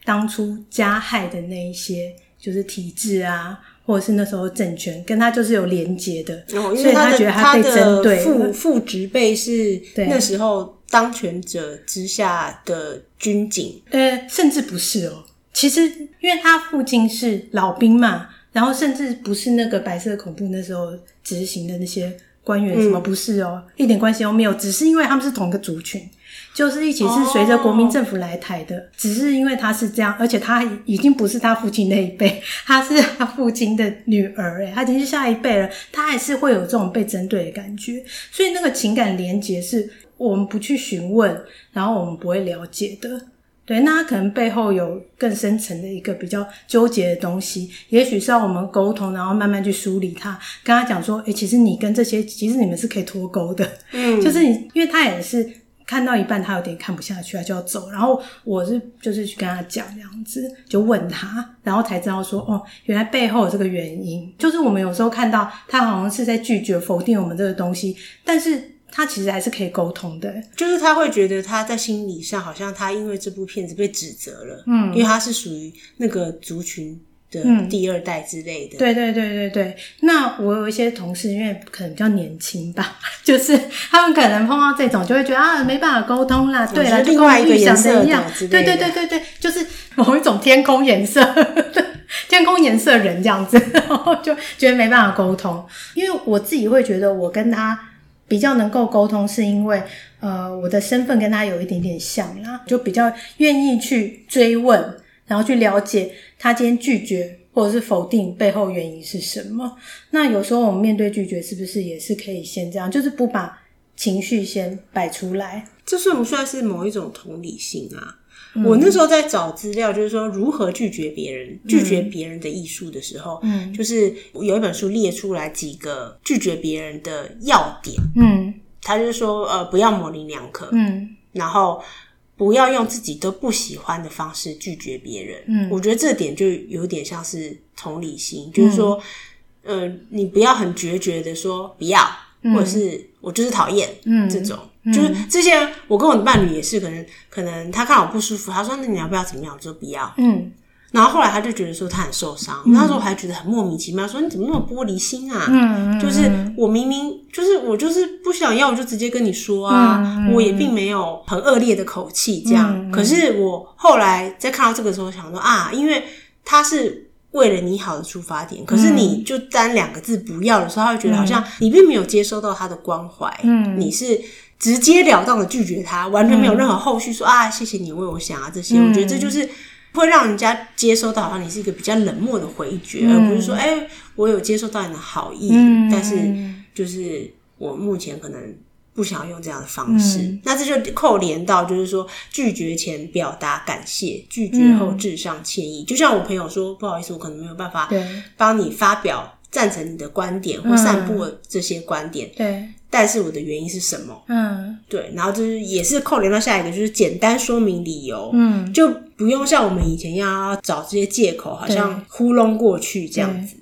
当初加害的那一些，就是体制啊，或者是那时候政权，跟他就是有连结的，哦，因为他所以他觉得他被针对。父父职辈是那时候当权者之下的军警，呃，甚至不是哦。其实，因为他父亲是老兵嘛，然后甚至不是那个白色恐怖那时候执行的那些官员，什么不是哦，嗯，一点关系都没有，只是因为他们是同一个族群。就是一起是随着国民政府来台的，oh. 只是因为他是这样，而且他已经不是他父亲那一辈，他是他父亲的女儿，哎他已经是下一辈了，他还是会有这种被针对的感觉，所以那个情感连结是我们不去询问，然后我们不会了解的。对，那他可能背后有更深层的一个比较纠结的东西，也许是要我们沟通，然后慢慢去梳理他，跟他讲说，诶其实你跟这些，其实你们是可以脱钩的，嗯，就是你，因为他也是。看到一半，他有点看不下去，他就要走。然后我是就是去跟他讲这样子，就问他，然后才知道说，哦，原来背后有这个原因。就是我们有时候看到他好像是在拒绝否定我们这个东西，但是他其实还是可以沟通的。就是他会觉得他在心理上好像他因为这部片子被指责了，嗯，因为他是属于那个族群。的，第二代之类的，对对对对对。那我有一些同事，因为可能比较年轻吧，就是他们可能碰到这种，就会觉得啊，没办法沟通啦。对啦，另外一个颜色一样。对对对对对，就是某一种天空颜色，天空颜色人这样子，然后就觉得没办法沟通。因为我自己会觉得，我跟他比较能够沟通，是因为呃，我的身份跟他有一点点像啦，就比较愿意去追问。然后去了解他今天拒绝或者是否定背后原因是什么。那有时候我们面对拒绝，是不是也是可以先这样，就是不把情绪先摆出来？这算不算是某一种同理心啊？嗯、我那时候在找资料，就是说如何拒绝别人、拒绝别人的艺术的时候，嗯，就是有一本书列出来几个拒绝别人的要点。嗯，他就是说，呃，不要模棱两可。嗯，然后。不要用自己都不喜欢的方式拒绝别人。嗯，我觉得这点就有点像是同理心，嗯、就是说，呃，你不要很决绝的说不要，嗯、或者是我就是讨厌，嗯，这种，嗯、就是之前我跟我的伴侣也是，可能可能他看我不舒服，他说那你要不要怎么样？我说不要，嗯。然后后来他就觉得说他很受伤，嗯、那时候我还觉得很莫名其妙，说你怎么那么玻璃心啊？嗯，就是我明明就是我就是不想要，我就直接跟你说啊，嗯、我也并没有很恶劣的口气这样。嗯、可是我后来在看到这个时候，想说啊，因为他是为了你好的出发点，可是你就单两个字不要的时候，他会觉得好像你并没有接收到他的关怀，嗯，你是直截了当的拒绝他，完全没有任何后续说啊，谢谢你为我想啊这些，嗯、我觉得这就是。会让人家接收到，好像你是一个比较冷漠的回绝，嗯、而不是说，哎、欸，我有接收到你的好意，嗯、但是就是我目前可能不想要用这样的方式。嗯、那这就扣连到，就是说拒绝前表达感谢，拒绝后致上歉意。嗯、就像我朋友说，不好意思，我可能没有办法帮你发表赞成你的观点或散布这些观点。对。但是我的原因是什么？嗯，对，然后就是也是扣连到下一个，就是简单说明理由，嗯，就不用像我们以前要找这些借口，好像糊弄过去这样子。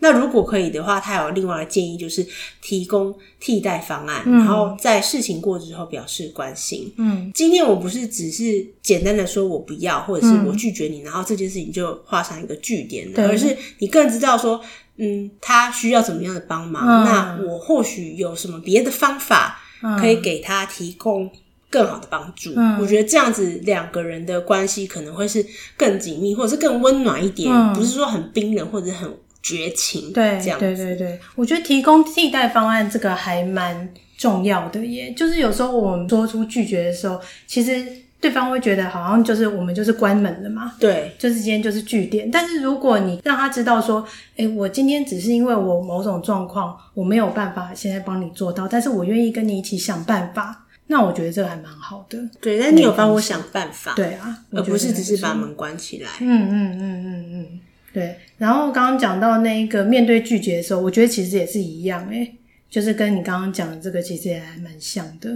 那如果可以的话，他有另外的建议，就是提供替代方案，嗯、然后在事情过之后表示关心。嗯，今天我不是只是简单的说我不要，或者是我拒绝你，嗯、然后这件事情就画上一个句点，而是你更知道说，嗯，他需要怎么样的帮忙，嗯、那我或许有什么别的方法可以给他提供更好的帮助。嗯、我觉得这样子两个人的关系可能会是更紧密，或者是更温暖一点，嗯、不是说很冰冷或者很。绝情，对，这样对对对，我觉得提供替代方案这个还蛮重要的耶。就是有时候我们说出拒绝的时候，其实对方会觉得好像就是我们就是关门了嘛，对，就是今天就是句点。但是如果你让他知道说，哎，我今天只是因为我某种状况，我没有办法现在帮你做到，但是我愿意跟你一起想办法。那我觉得这个还蛮好的，对。但你有帮我想办法，对啊，而不是只是把门关起来。嗯嗯嗯嗯嗯。对，然后刚刚讲到那一个面对拒绝的时候，我觉得其实也是一样，诶，就是跟你刚刚讲的这个其实也还蛮像的。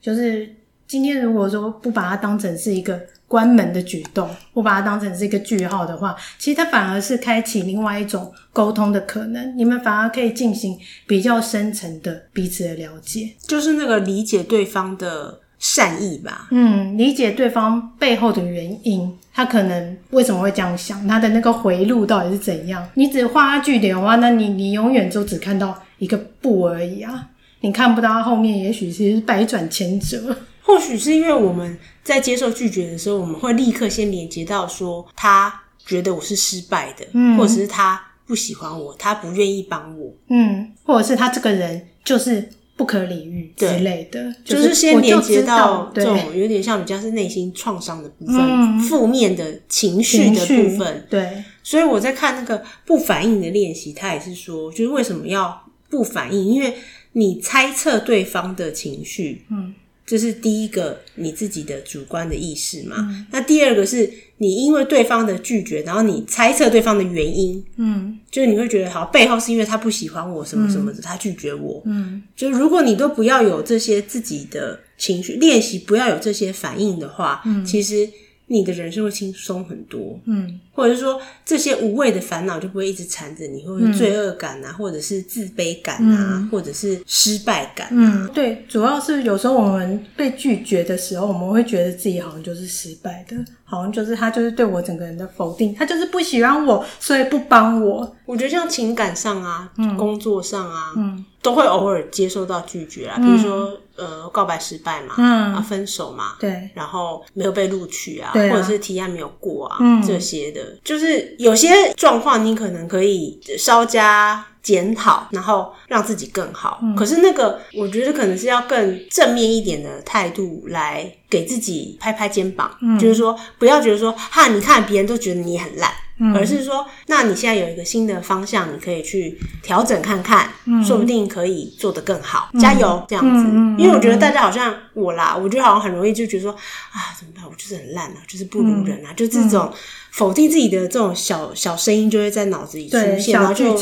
就是今天如果说不把它当成是一个关门的举动，不把它当成是一个句号的话，其实它反而是开启另外一种沟通的可能。你们反而可以进行比较深层的彼此的了解，就是那个理解对方的善意吧。嗯，理解对方背后的原因。他可能为什么会这样想？他的那个回路到底是怎样？你只画句点的话，那你你永远就只看到一个不而已啊！你看不到他后面，也许其实是百转千折。或许是因为我们在接受拒绝的时候，我们会立刻先连接到说，他觉得我是失败的，嗯，或者是他不喜欢我，他不愿意帮我，嗯，或者是他这个人就是。不可理喻之类的，就是先连接到这种有点像比较是内心创伤的部分，负面的情绪的部分。对，所以我在看那个不反应的练习，他也是说，就是为什么要不反应？因为你猜测对方的情绪，嗯。这是第一个你自己的主观的意识嘛？嗯、那第二个是你因为对方的拒绝，然后你猜测对方的原因，嗯，就是你会觉得好背后是因为他不喜欢我什么什么的，嗯、他拒绝我，嗯，就如果你都不要有这些自己的情绪练习，不要有这些反应的话，嗯，其实。你的人生会轻松很多，嗯，或者是说这些无谓的烦恼就不会一直缠着你，或者是罪恶感啊，嗯、或者是自卑感啊，嗯、或者是失败感啊。嗯，对，主要是有时候我们被拒绝的时候，我们会觉得自己好像就是失败的，好像就是他就是对我整个人的否定，他就是不喜欢我，所以不帮我。我觉得像情感上啊，嗯、工作上啊，嗯，都会偶尔接受到拒绝啊，比如说。嗯呃，告白失败嘛，嗯，啊，分手嘛，对，然后没有被录取啊，或者是提案没有过啊，嗯，这些的，就是有些状况你可能可以稍加检讨，然后让自己更好。嗯，可是那个，我觉得可能是要更正面一点的态度来给自己拍拍肩膀，嗯，就是说不要觉得说，哈，你看别人都觉得你很烂。而是说，那你现在有一个新的方向，你可以去调整看看，嗯、说不定可以做得更好。嗯、加油，这样子。因为我觉得大家好像我啦，我觉得好像很容易就觉得说啊，怎么办？我就是很烂啊，就是不如人啊，嗯、就这种否定自己的这种小小声音就会在脑子里出现，然后就。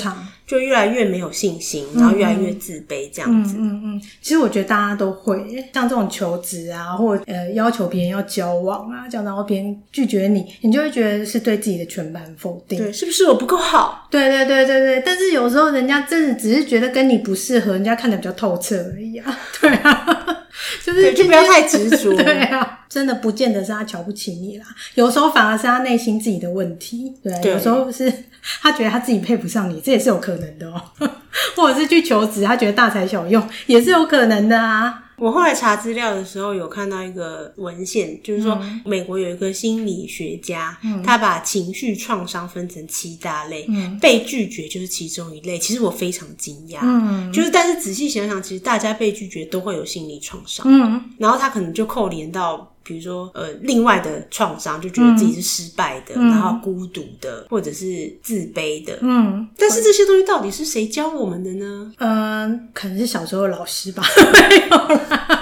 就越来越没有信心，然后越来越自卑，这样子。嗯嗯，嗯，其实我觉得大家都会，像这种求职啊，或呃要求别人要交往啊，这样然后别人拒绝你，你就会觉得是对自己的全盘否定。对，是不是我不够好？对对对对对。但是有时候人家真的只是觉得跟你不适合，人家看得比较透彻而已啊。对啊，就是就不要太执着。对啊，真的不见得是他瞧不起你啦，有时候反而是他内心自己的问题。对，对有时候是。他觉得他自己配不上你，这也是有可能的哦。或者是去求职，他觉得大材小用，也是有可能的啊。我后来查资料的时候，有看到一个文献，就是说美国有一个心理学家，嗯、他把情绪创伤分成七大类，嗯、被拒绝就是其中一类。其实我非常惊讶，嗯，就是但是仔细想想，其实大家被拒绝都会有心理创伤，嗯，然后他可能就扣连到。比如说，呃，另外的创伤，就觉得自己是失败的，嗯、然后孤独的，或者是自卑的。嗯，但是这些东西到底是谁教我们的呢？嗯、呃，可能是小时候的老师吧。没有啦，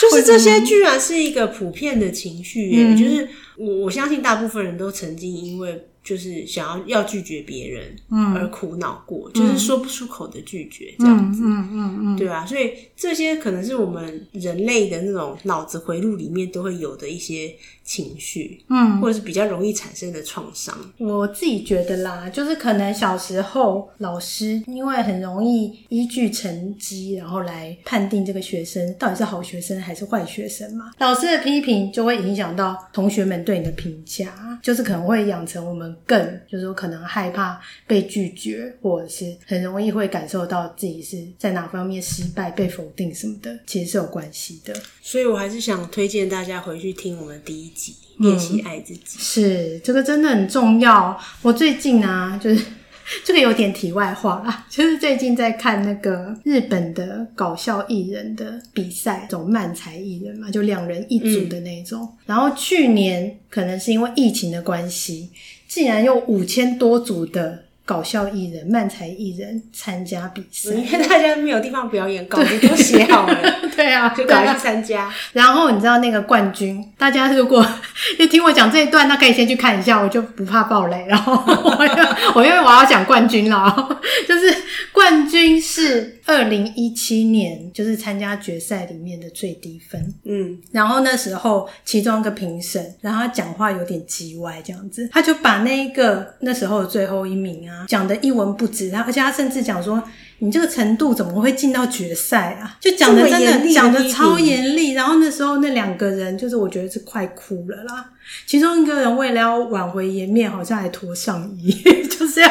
就是这些居然是一个普遍的情绪就是我我相信大部分人都曾经因为就是想要要拒绝别人，嗯，而苦恼过，嗯、就是说不出口的拒绝这样子，嗯嗯嗯，嗯对啊，所以这些可能是我们人类的那种脑子回路里面都会有的一些情绪，嗯，或者是比较容易产生的创伤。我自己觉得啦，就是可能小时候老师因为很容易依据成绩，然后来判定这个学生到底是好学生还是坏学生嘛，老师的批评就会影响到同学们对你的评价，就是可能会养成我们。更就是说，可能害怕被拒绝，或者是很容易会感受到自己是在哪方面失败、被否定什么的，其实是有关系的。所以我还是想推荐大家回去听我们第一集《练习爱自己》。嗯，是这个真的很重要。我最近啊，就是 这个有点题外话啦，就是最近在看那个日本的搞笑艺人的比赛，这种漫才艺人嘛，就两人一组的那种。嗯，然后去年可能是因为疫情的关系。竟然有五千多组的搞笑艺人、漫才艺人参加比赛，因为大家没有地方表演，稿子都写好了，对啊，就赶快去参加。然后你知道那个冠军，大家如果 要听我讲这一段，那可以先去看一下，我就不怕爆雷。然后 我因为我因为我要讲冠军了，就是冠军是。二零一七年就是参加决赛里面的最低分，嗯，然后那时候其中一个评审，然后他讲话有点叽歪这样子，他就把那个那时候的最后一名啊讲的一文不值，他而且他甚至讲说，你这个程度怎么会进到决赛啊？就讲的真的讲的超严厉，然后那时候那两个人就是我觉得是快哭了啦。其中一个人为了要挽回颜面，好像还脱上衣，就是要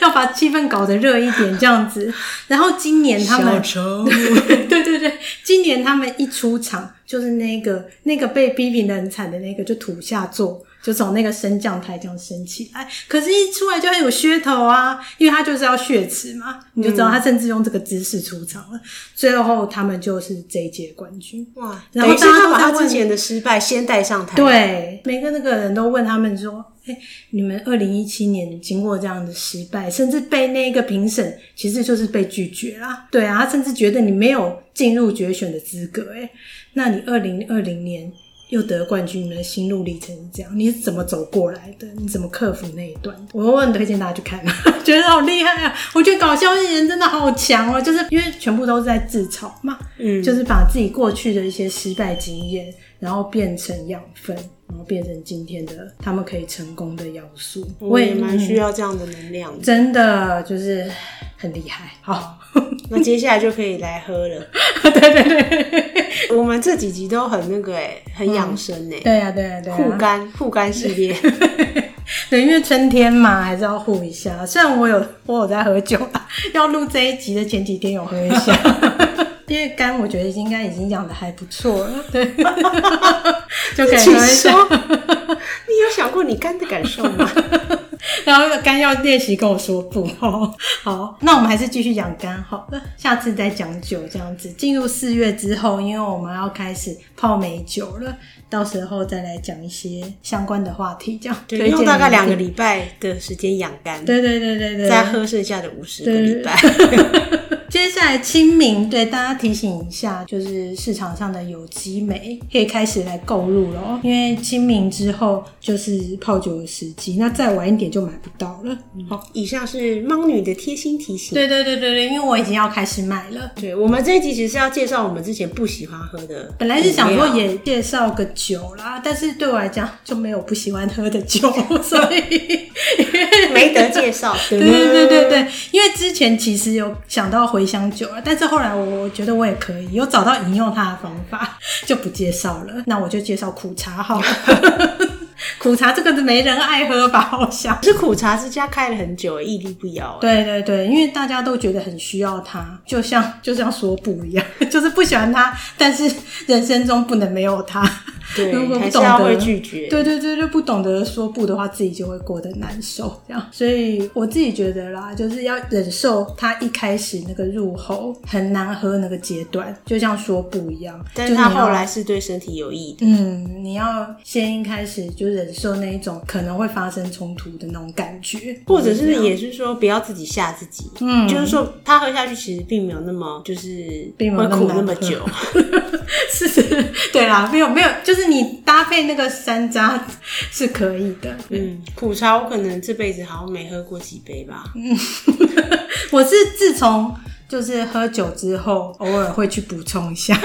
要把气氛搞得热一点这样子。然后今年他们，对对对，今年他们一出场，就是那个那个被批评的很惨的那个，就土下座。就从那个升降台这样升起来，可是，一出来就很有噱头啊，因为他就是要血池嘛，你就知道他甚至用这个姿势出场了。嗯、最后他们就是这一届冠军哇！然后大家把他之前的失败先带上台，对，每个那个人都问他们说：“哎、欸，你们二零一七年经过这样的失败，甚至被那个评审其实就是被拒绝啦，对啊，他甚至觉得你没有进入决选的资格，哎，那你二零二零年。”又得冠军，你们的心路历程是这样，你是怎么走过来的？你怎么克服那一段？我很推荐大家去看，觉得好厉害啊！我觉得搞笑艺人真的好强哦，就是因为全部都是在自嘲嘛，嗯，就是把自己过去的一些失败经验，然后变成养分，然后变成今天的他们可以成功的要素。我也蛮需要这样的能量的，真的就是很厉害。好，那接下来就可以来喝了。对对对。我们这几集都很那个诶，很养生诶、嗯。对呀、啊，对呀、啊，对、啊。护肝护肝系列，对，因为春天嘛，还是要护一下。虽然我有我有在喝酒啦，要录这一集的前几天有喝一下，因为肝我觉得应该已经养的还不错了。对，就可以喝一下。你有想过你肝的感受吗？然后肝要练习跟我说不 哦。好，那我们还是继续讲肝好了，下次再讲酒这样子。进入四月之后，因为我们要开始泡美酒了，到时候再来讲一些相关的话题，这样。对，用大概两个礼拜的时间养肝。对对对对对。再喝剩下的五十个礼拜。接下来清明，对大家提醒一下，就是市场上的有机梅可以开始来购入了哦。因为清明之后就是泡酒的时机，那再晚一点就买不到了。好，以上是猫女的贴心提醒。对对对对对，因为我已经要开始买了。对，我们这一集其实是要介绍我们之前不喜欢喝的，本来是想说也介绍个酒啦，但是对我来讲就没有不喜欢喝的酒，所以 没得介绍。对对对对对，因为之前其实有想到回。茴香酒啊，但是后来我觉得我也可以有找到引用它的方法，就不介绍了。那我就介绍苦茶好了。苦茶这个是没人爱喝吧？好像是苦茶之家开了很久，屹立不摇。对对对，因为大家都觉得很需要它，就像就像说不一样，就是不喜欢它，但是人生中不能没有它。对，如果不懂得会拒绝。对对对，就不懂得说不的话，自己就会过得难受。这样，所以我自己觉得啦，就是要忍受他一开始那个入喉很难喝那个阶段，就像说不一样。但是他后来是对身体有益的。嗯，你要先一开始就忍受那一种可能会发生冲突的那种感觉，或者是也是说不要自己吓自己。嗯，就是说他喝下去其实并没有那么就是并没有苦那么久。是，对啦，没有没有就是。就是你搭配那个山楂是可以的。嗯，苦茶我可能这辈子好像没喝过几杯吧。嗯，我是自从就是喝酒之后，偶尔会去补充一下。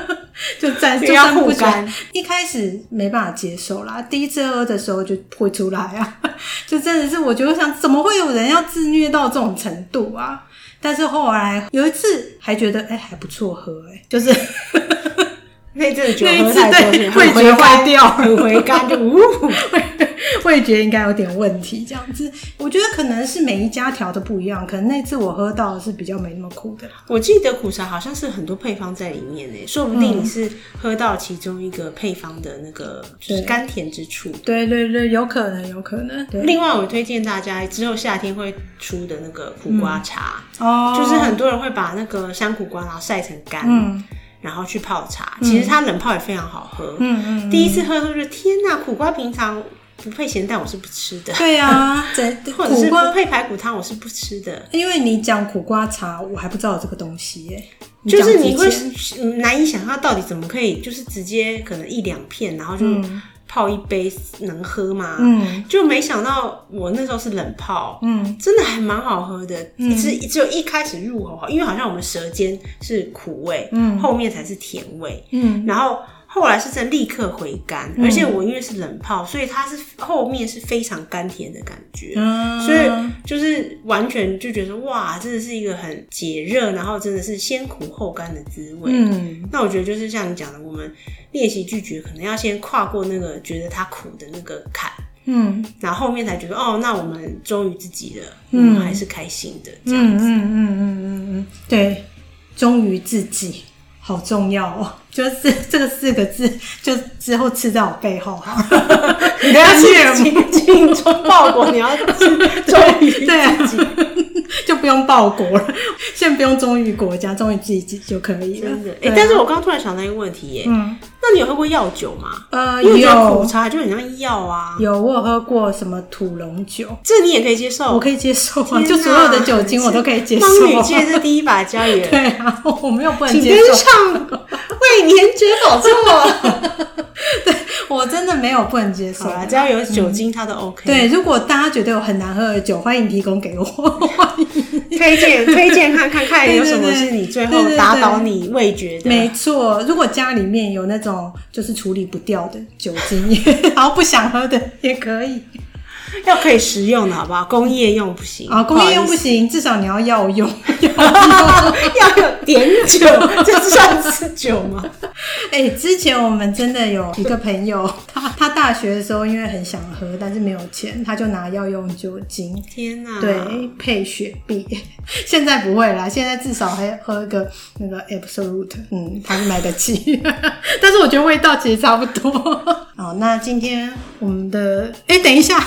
就暂时要不干，一开始没办法接受啦。第一次喝的时候就会出来啊，就真的是我觉得想，怎么会有人要自虐到这种程度啊？但是后来有一次还觉得哎、欸、还不错喝哎、欸，就是那阵子酒喝太多，味觉坏掉，很回甘就呜。味觉应该有点问题，这样子，我觉得可能是每一家调的不一样，可能那次我喝到的是比较没那么苦的。我记得苦茶好像是很多配方在里面呢，说不定你是喝到其中一个配方的那个就是甘甜之处。对对对，有可能，有可能。对。另外，我推荐大家之后夏天会出的那个苦瓜茶，哦、嗯，就是很多人会把那个山苦瓜然后晒成干。嗯然后去泡茶，其实它冷泡也非常好喝。嗯嗯，第一次喝的时候就天哪，苦瓜平常不配咸蛋我是不吃的。对啊，或者是不配排骨汤我是不吃的。因为你讲苦瓜茶，我还不知道有这个东西耶。就是你会难以想象到底怎么可以，就是直接可能一两片，然后就。嗯泡一杯能喝吗？嗯，就没想到我那时候是冷泡，嗯，真的还蛮好喝的。嗯，只只有一开始入口，因为好像我们舌尖是苦味，嗯，后面才是甜味，嗯，然后。后来是真立刻回甘，而且我因为是冷泡，所以它是后面是非常甘甜的感觉，嗯、所以就是完全就觉得哇，真的是一个很解热，然后真的是先苦后甘的滋味。嗯，那我觉得就是像你讲的，我们练习拒绝，可能要先跨过那个觉得它苦的那个坎，嗯，然后后面才觉得哦，那我们忠于自己了，嗯，还是开心的这样子，嗯嗯嗯嗯嗯，对，忠于自己。好重要哦，就是 这个四个字，就之后刺在我背后哈。你要去精精忠报国，你要忠于自己，就不用报国了。现在不用忠于国家，忠于自己就可以了。真的，哎、但是我刚刚突然想到一个问题耶，嗯，那你有喝过药酒吗？呃，有苦茶就很像药啊。有，我有喝过什么土龙酒，这你也可以接受，我可以接受啊，就所有的酒精我都可以接受。芳语界是第一把交椅，对啊，我没有不能接受。为年觉好错，对我真的没有不能接受。啊，只要有酒精，它都 OK。对，如果大家觉得有很难喝的酒，欢迎提供给我，推荐推荐看看看有什么是你最后打倒你味觉的。没错，如果家里面有那种就是处理不掉的酒精，然后不想喝的也可以。要可以食用的好不好？工业用不行啊，工业用不行，至少你要药用，要有点酒，这算是酒吗？哎、欸，之前我们真的有一个朋友，他他大学的时候因为很想喝，但是没有钱，他就拿药用酒精。天哪！对，配雪碧。现在不会啦，现在至少还喝一个那个 Absolute，嗯，他是买得起。但是我觉得味道其实差不多。好，那今天我们的哎、欸，等一下。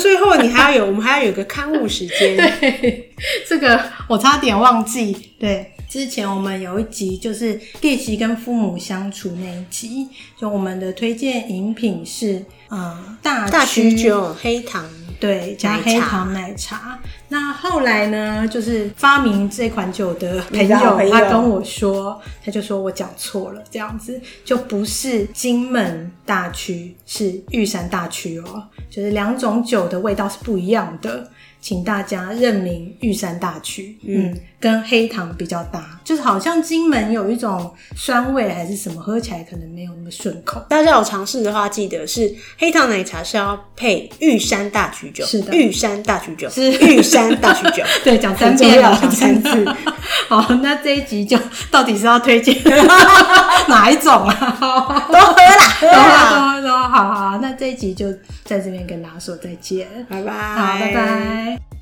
最后，你还要有，我们还要有个刊物时间。对，这个我差点忘记。对，之前我们有一集就是练习跟父母相处那一集，就我们的推荐饮品是呃大大曲酒黑糖。对，加黑糖奶茶。那后来呢，就是发明这款酒的朋友，朋友他跟我说，他就说我讲错了，这样子就不是金门大曲，是玉山大曲哦，就是两种酒的味道是不一样的。请大家认明玉山大曲，嗯，跟黑糖比较搭，就是好像金门有一种酸味还是什么，喝起来可能没有那么顺口。大家有尝试的话，记得是黑糖奶茶是要配玉山大曲酒，是的，玉山大曲酒。是。玉山大曲酒，对，讲三遍了，讲三次。好，那这一集就到底是要推荐 哪一种啊？都喝啦，都喝，都喝，好好，那这一集就在这边跟大家说再见，拜拜，好，拜拜。